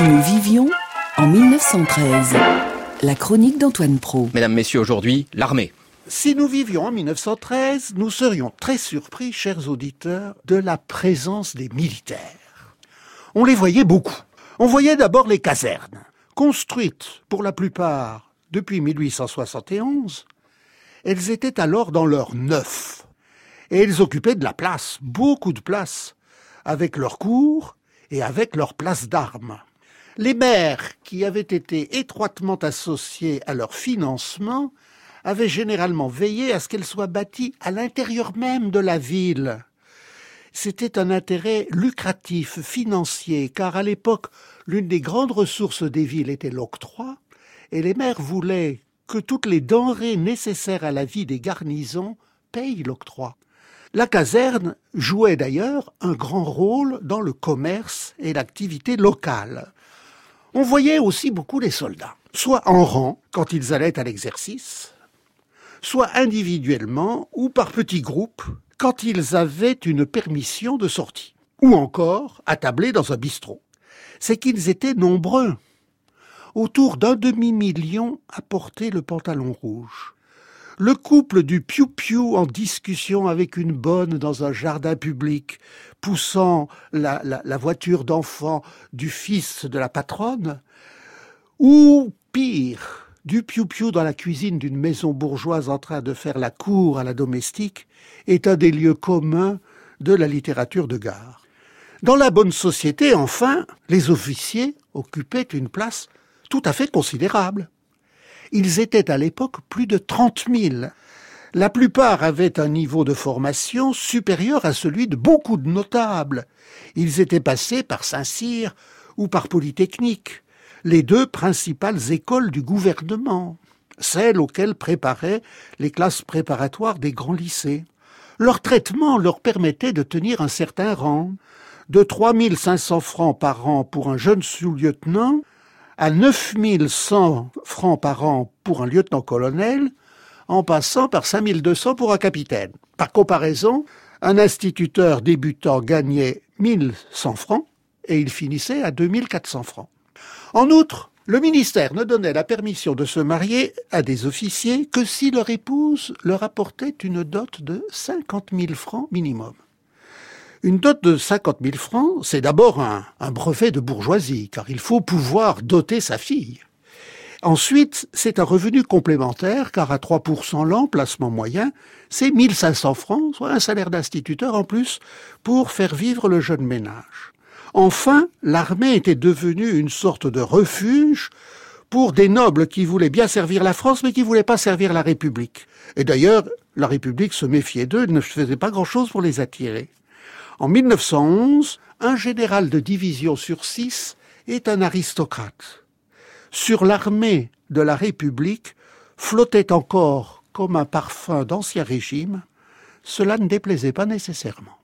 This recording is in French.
Si nous vivions en 1913, la chronique d'Antoine Pro. Mesdames, Messieurs, aujourd'hui, l'armée. Si nous vivions en 1913, nous serions très surpris, chers auditeurs, de la présence des militaires. On les voyait beaucoup. On voyait d'abord les casernes, construites pour la plupart depuis 1871. Elles étaient alors dans leur neuf. Et elles occupaient de la place, beaucoup de place, avec leurs cours et avec leurs places d'armes. Les maires, qui avaient été étroitement associés à leur financement, avaient généralement veillé à ce qu'elles soient bâties à l'intérieur même de la ville. C'était un intérêt lucratif, financier, car à l'époque, l'une des grandes ressources des villes était l'octroi, et les maires voulaient que toutes les denrées nécessaires à la vie des garnisons payent l'octroi. La caserne jouait d'ailleurs un grand rôle dans le commerce et l'activité locale. On voyait aussi beaucoup les soldats, soit en rang quand ils allaient à l'exercice, soit individuellement ou par petits groupes quand ils avaient une permission de sortie, ou encore attablés dans un bistrot. C'est qu'ils étaient nombreux. Autour d'un demi-million à porter le pantalon rouge. Le couple du piou-piou en discussion avec une bonne dans un jardin public, poussant la, voiture d'enfant du fils de la patronne, ou pire, du piou-piou dans la cuisine d'une maison bourgeoise en train de faire la cour à la domestique est un des lieux communs de la littérature de gare. Dans la bonne société, enfin, les officiers occupaient une place tout à fait considérable. Ils étaient à l'époque plus de trente mille. La plupart avaient un niveau de formation supérieur à celui de beaucoup de notables. Ils étaient passés par Saint-Cyr ou par Polytechnique les deux principales écoles du gouvernement, celles auxquelles préparaient les classes préparatoires des grands lycées. Leur traitement leur permettait de tenir un certain rang, de 3500 francs par an pour un jeune sous-lieutenant à 9100 francs par an pour un lieutenant-colonel, en passant par 5200 pour un capitaine. Par comparaison, un instituteur débutant gagnait 1100 francs et il finissait à 2400 francs. En outre, le ministère ne donnait la permission de se marier à des officiers que si leur épouse leur apportait une dot de 50 000 francs minimum. Une dot de 50 000 francs, c'est d'abord un, brevet de bourgeoisie, car il faut pouvoir doter sa fille. Ensuite, c'est un revenu complémentaire, car à 3% l'an, placement moyen, c'est 1500 francs, soit un salaire d'instituteur en plus, pour faire vivre le jeune ménage. Enfin, l'armée était devenue une sorte de refuge pour des nobles qui voulaient bien servir la France, mais qui voulaient pas servir la République. Et d'ailleurs, la République se méfiait d'eux, ne faisait pas grand-chose pour les attirer. En 1911, un général de division sur six est un aristocrate. Sur l'armée de la République flottait encore, comme un parfum d'ancien régime, cela ne déplaisait pas nécessairement.